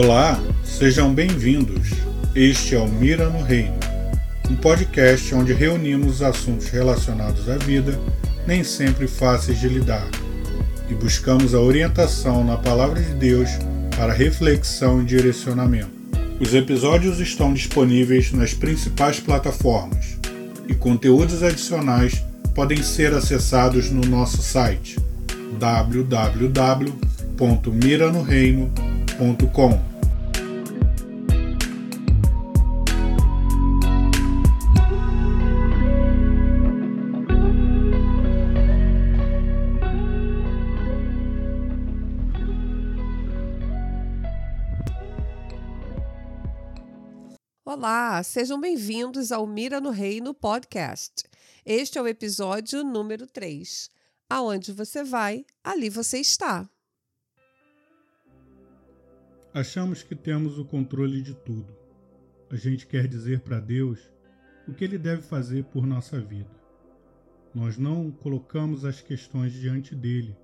Olá, sejam bem-vindos. Este é o Mira no Reino, um podcast onde reunimos assuntos relacionados à vida, nem sempre fáceis de lidar, e buscamos a orientação na Palavra de Deus para reflexão e direcionamento. Os episódios estão disponíveis nas principais plataformas e conteúdos adicionais podem ser acessados no nosso site www.miranoreino.com. Olá, sejam bem-vindos ao Mira no Reino podcast. Este é o episódio número 3. Aonde você vai, ali você está. Achamos que temos o controle de tudo. A gente quer dizer para Deus o que ele deve fazer por nossa vida. Nós não colocamos as questões diante dele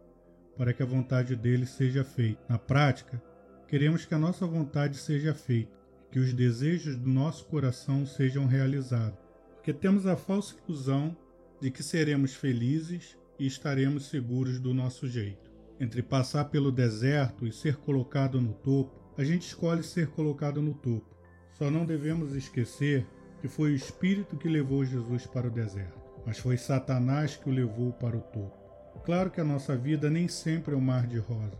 para que a vontade dele seja feita. Na prática, queremos que a nossa vontade seja feita que os desejos do nosso coração sejam realizados, porque temos a falsa ilusão de que seremos felizes e estaremos seguros do nosso jeito. Entre passar pelo deserto e ser colocado no topo, a gente escolhe ser colocado no topo. Só não devemos esquecer que foi o Espírito que levou Jesus para o deserto, mas foi Satanás que o levou para o topo. Claro que a nossa vida nem sempre é um mar de rosas.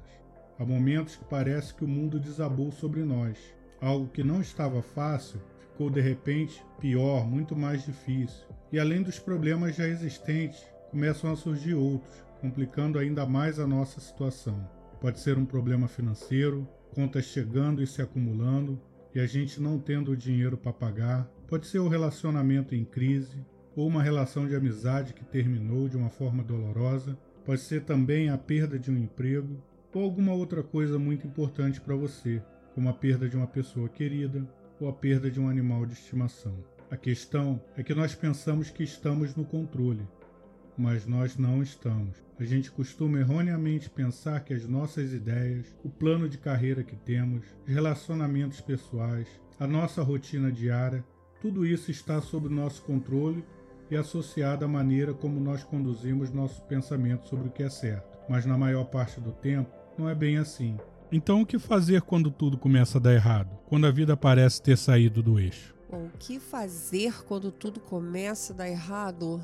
Há momentos que parece que o mundo desabou sobre nós Algo que não estava fácil ficou de repente pior, muito mais difícil. E além dos problemas já existentes, começam a surgir outros, complicando ainda mais a nossa situação. Pode ser um problema financeiro, contas chegando e se acumulando e a gente não tendo o dinheiro para pagar. Pode ser um relacionamento em crise ou uma relação de amizade que terminou de uma forma dolorosa. Pode ser também a perda de um emprego ou alguma outra coisa muito importante para você, como a perda de uma pessoa querida ou a perda de um animal de estimação. A questão é que nós pensamos que estamos no controle, mas nós não estamos. A gente costuma erroneamente pensar que as nossas ideias, o plano de carreira que temos, os relacionamentos pessoais, a nossa rotina diária, tudo isso está sob nosso controle e associado à maneira como nós conduzimos nosso pensamento sobre o que é certo. Mas na maior parte do tempo, não é bem assim. Então, o que fazer quando tudo começa a dar errado? Quando a vida parece ter saído do eixo? Bom, o que fazer quando tudo começa a dar errado?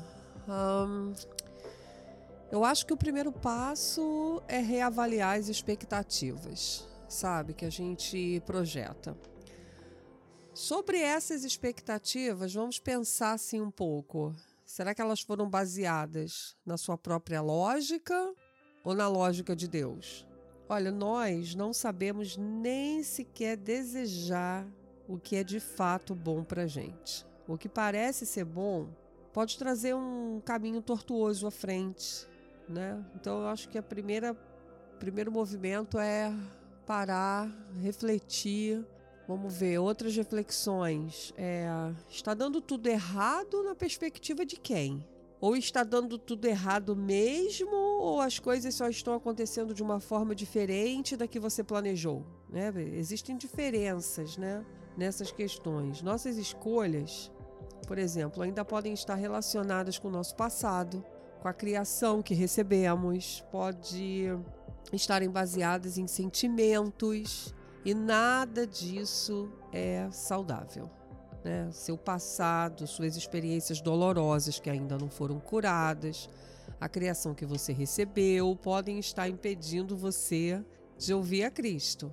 Eu acho que o primeiro passo é reavaliar as expectativas, sabe, que a gente projeta. Sobre essas expectativas, vamos pensar assim um pouco. Será que elas foram baseadas na sua própria lógica ou na lógica de Deus? Olha, nós não sabemos nem sequer desejar o que é de fato bom para gente. O que parece ser bom pode trazer um caminho tortuoso à frente, né? Então eu acho que a primeira primeiro movimento é parar, refletir. Vamos ver outras reflexões. É, está dando tudo errado na perspectiva de quem? Ou está dando tudo errado mesmo, ou as coisas só estão acontecendo de uma forma diferente da que você planejou. Né? Existem diferenças né? nessas questões. Nossas escolhas, por exemplo, ainda podem estar relacionadas com o nosso passado, com a criação que recebemos, pode estarem baseadas em sentimentos, e nada disso é saudável né? seu passado, suas experiências dolorosas que ainda não foram curadas, a criação que você recebeu, podem estar impedindo você de ouvir a Cristo.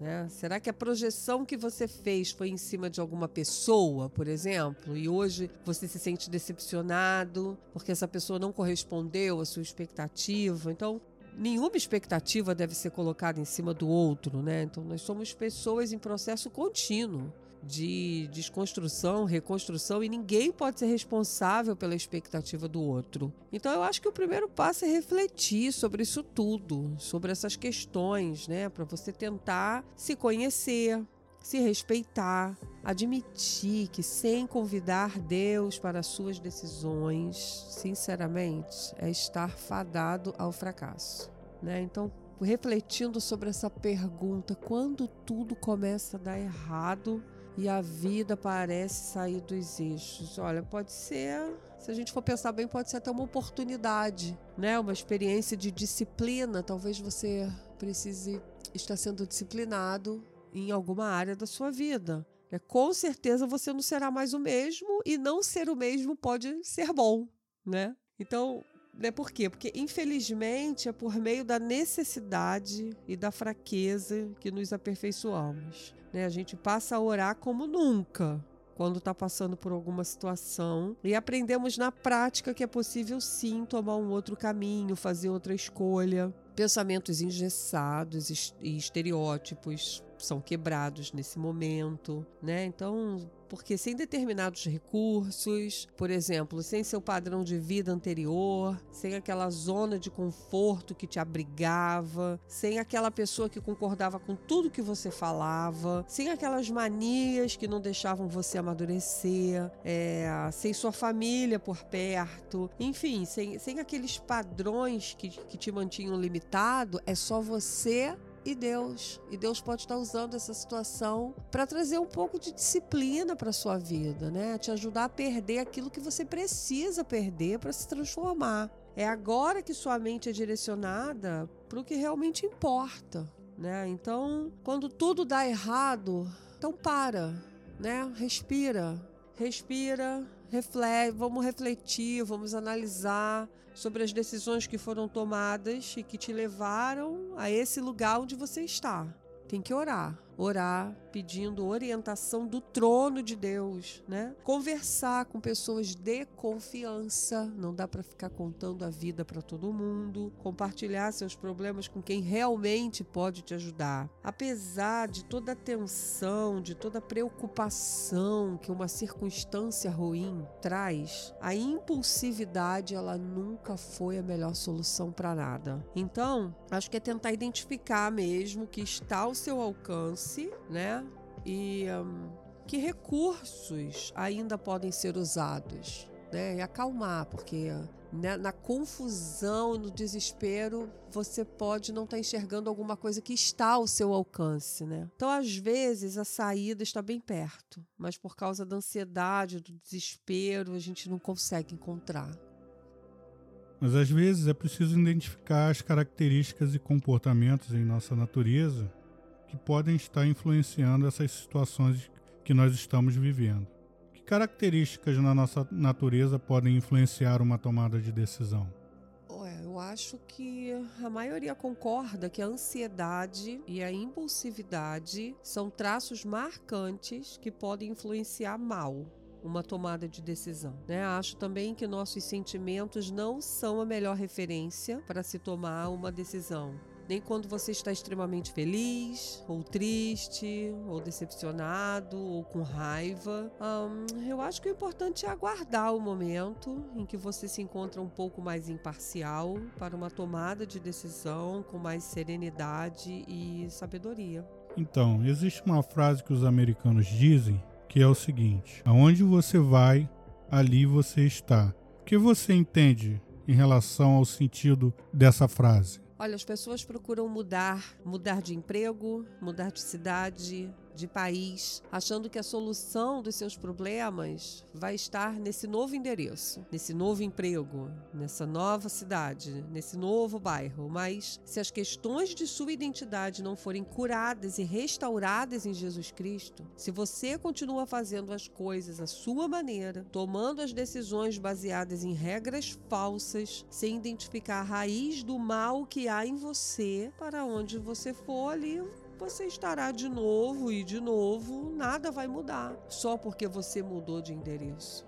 Né? Será que a projeção que você fez foi em cima de alguma pessoa, por exemplo, e hoje você se sente decepcionado porque essa pessoa não correspondeu à sua expectativa? Então, nenhuma expectativa deve ser colocada em cima do outro, né? Então, nós somos pessoas em processo contínuo de desconstrução, reconstrução e ninguém pode ser responsável pela expectativa do outro. Então eu acho que o primeiro passo é refletir sobre isso tudo, sobre essas questões, né, para você tentar se conhecer, se respeitar, admitir que sem convidar Deus para as suas decisões, sinceramente, é estar fadado ao fracasso, né? Então refletindo sobre essa pergunta: quando tudo começa a dar errado e a vida parece sair dos eixos? Olha, pode ser, se a gente for pensar bem, pode ser até uma oportunidade, né? Uma experiência de disciplina. Talvez você precise estar sendo disciplinado em alguma área da sua vida. É, com certeza você não será mais o mesmo e não ser o mesmo pode ser bom, né? Então, né, por quê? Porque, infelizmente, é por meio da necessidade e da fraqueza que nos aperfeiçoamos. Né? A gente passa a orar como nunca quando está passando por alguma situação e aprendemos na prática que é possível sim tomar um outro caminho, fazer outra escolha. Pensamentos engessados e estereótipos são quebrados nesse momento, né? Então, porque sem determinados recursos, por exemplo, sem seu padrão de vida anterior, sem aquela zona de conforto que te abrigava, sem aquela pessoa que concordava com tudo que você falava, sem aquelas manias que não deixavam você amadurecer, é, sem sua família por perto, enfim, sem, sem aqueles padrões que, que te mantinham limitado, é só você e Deus. E Deus pode estar usando essa situação para trazer um pouco de disciplina para sua vida, né? Te ajudar a perder aquilo que você precisa perder para se transformar. É agora que sua mente é direcionada para o que realmente importa, né? Então, quando tudo dá errado, então para, né? Respira, respira, reflete, vamos refletir, vamos analisar sobre as decisões que foram tomadas e que te levaram a esse lugar onde você está. Tem que orar orar pedindo orientação do trono de Deus, né? Conversar com pessoas de confiança, não dá para ficar contando a vida para todo mundo, compartilhar seus problemas com quem realmente pode te ajudar. Apesar de toda a tensão, de toda a preocupação que uma circunstância ruim traz, a impulsividade ela nunca foi a melhor solução para nada. Então, acho que é tentar identificar mesmo que está ao seu alcance né? E um, que recursos ainda podem ser usados, né? E acalmar, porque né, na confusão e no desespero você pode não estar tá enxergando alguma coisa que está ao seu alcance, né? Então, às vezes, a saída está bem perto, mas por causa da ansiedade, do desespero, a gente não consegue encontrar. Mas às vezes é preciso identificar as características e comportamentos em nossa natureza que podem estar influenciando essas situações que nós estamos vivendo. Que características na nossa natureza podem influenciar uma tomada de decisão? eu acho que a maioria concorda que a ansiedade e a impulsividade são traços marcantes que podem influenciar mal uma tomada de decisão. Né? Acho também que nossos sentimentos não são a melhor referência para se tomar uma decisão nem quando você está extremamente feliz, ou triste, ou decepcionado, ou com raiva. Um, eu acho que o importante é aguardar o momento em que você se encontra um pouco mais imparcial para uma tomada de decisão com mais serenidade e sabedoria. Então, existe uma frase que os americanos dizem que é o seguinte: aonde você vai, ali você está. O que você entende em relação ao sentido dessa frase? Olha, as pessoas procuram mudar, mudar de emprego, mudar de cidade, de país, achando que a solução dos seus problemas vai estar nesse novo endereço, nesse novo emprego, nessa nova cidade, nesse novo bairro. Mas se as questões de sua identidade não forem curadas e restauradas em Jesus Cristo, se você continua fazendo as coisas à sua maneira, tomando as decisões baseadas em regras falsas, sem identificar a raiz do mal que há em você, para onde você for ali, você estará de novo e de novo, nada vai mudar, só porque você mudou de endereço.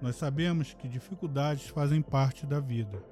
Nós sabemos que dificuldades fazem parte da vida.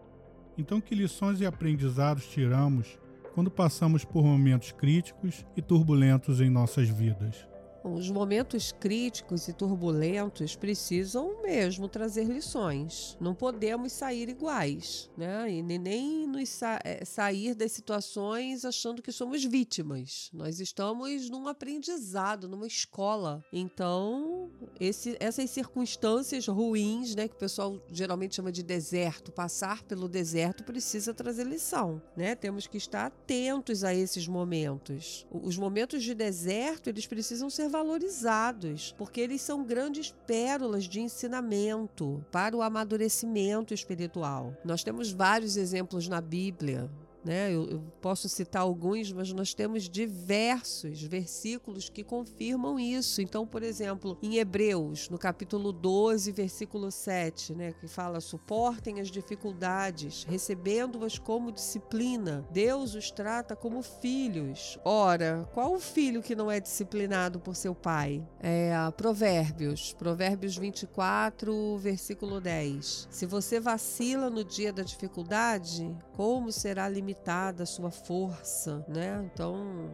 Então, que lições e aprendizados tiramos quando passamos por momentos críticos e turbulentos em nossas vidas? Os momentos críticos e turbulentos precisam mesmo trazer lições. Não podemos sair iguais, né? E nem nos sa é, sair das situações achando que somos vítimas. Nós estamos num aprendizado, numa escola. Então, esse, essas circunstâncias ruins, né, que o pessoal geralmente chama de deserto, passar pelo deserto precisa trazer lição, né? Temos que estar atentos a esses momentos. Os momentos de deserto, eles precisam ser valorizados, porque eles são grandes pérolas de ensinamento para o amadurecimento espiritual. Nós temos vários exemplos na Bíblia né? Eu, eu, posso citar alguns, mas nós temos diversos versículos que confirmam isso. Então, por exemplo, em Hebreus, no capítulo 12, versículo 7, né, que fala: suportem as dificuldades, recebendo-as como disciplina. Deus os trata como filhos. Ora, qual o filho que não é disciplinado por seu pai? É Provérbios, Provérbios 24, versículo 10. Se você vacila no dia da dificuldade, como será limitado? Limitada a sua força, né? Então,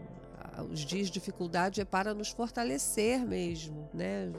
os dias de dificuldade é para nos fortalecer mesmo, né?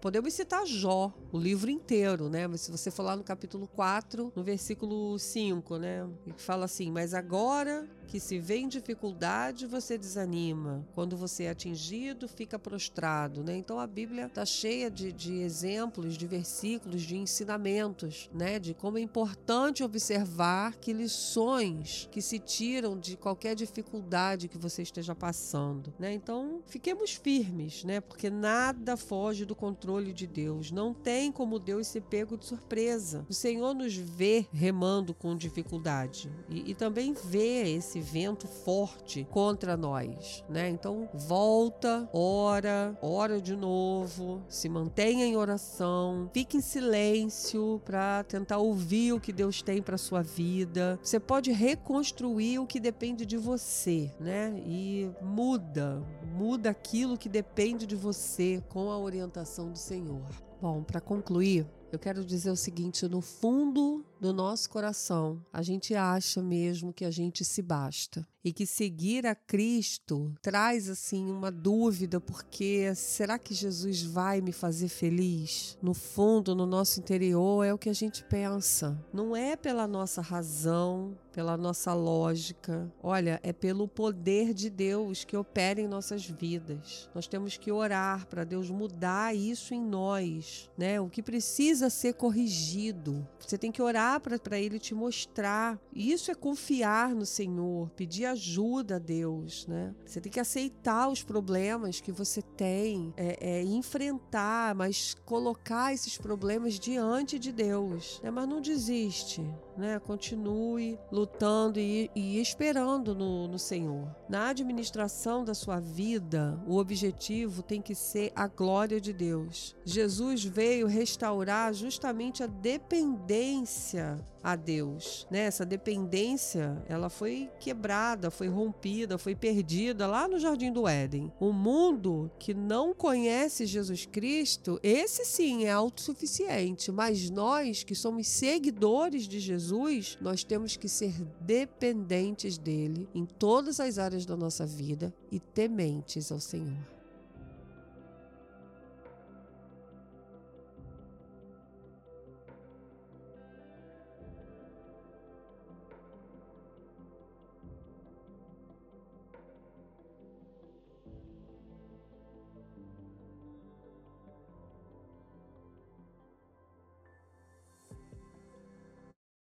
Podemos citar Jó, o livro inteiro, né? Mas se você for lá no capítulo 4, no versículo 5, né? Que fala assim: Mas agora que se vê em dificuldade, você desanima. Quando você é atingido, fica prostrado, né? Então a Bíblia está cheia de, de exemplos, de versículos, de ensinamentos, né? De como é importante observar que lições que se tiram de qualquer dificuldade que você esteja passando, né? Então fiquemos firmes, né? Porque nada foge do controle de Deus. Não tem como Deus ser pego de surpresa. O Senhor nos vê remando com dificuldade e, e também vê esse vento forte contra nós, né? Então volta, ora, ora de novo, se mantenha em oração, fique em silêncio para tentar ouvir o que Deus tem para sua vida. Você pode reconstruir o que depende de você, né? E muda, muda aquilo que depende de você com a orientação do Senhor. Bom, para concluir, eu quero dizer o seguinte: no fundo do nosso coração, a gente acha mesmo que a gente se basta e que seguir a Cristo traz assim uma dúvida, porque será que Jesus vai me fazer feliz? No fundo, no nosso interior é o que a gente pensa. Não é pela nossa razão, pela nossa lógica. Olha, é pelo poder de Deus que opera em nossas vidas. Nós temos que orar para Deus mudar isso em nós, né? O que precisa ser corrigido. Você tem que orar para ele te mostrar. Isso é confiar no Senhor, pedir ajuda a Deus, né? Você tem que aceitar os problemas que você tem, é, é, enfrentar, mas colocar esses problemas diante de Deus, né? Mas não desiste, né? Continue lutando e, e esperando no, no Senhor. Na administração da sua vida, o objetivo tem que ser a glória de Deus. Jesus veio restaurar justamente a dependência a Deus, né? Essa dependência, ela foi quebrada, foi rompida, foi perdida lá no jardim do Éden. O mundo que não conhece Jesus Cristo, esse sim é autossuficiente, mas nós que somos seguidores de Jesus, nós temos que ser dependentes dele em todas as áreas da nossa vida e tementes ao Senhor.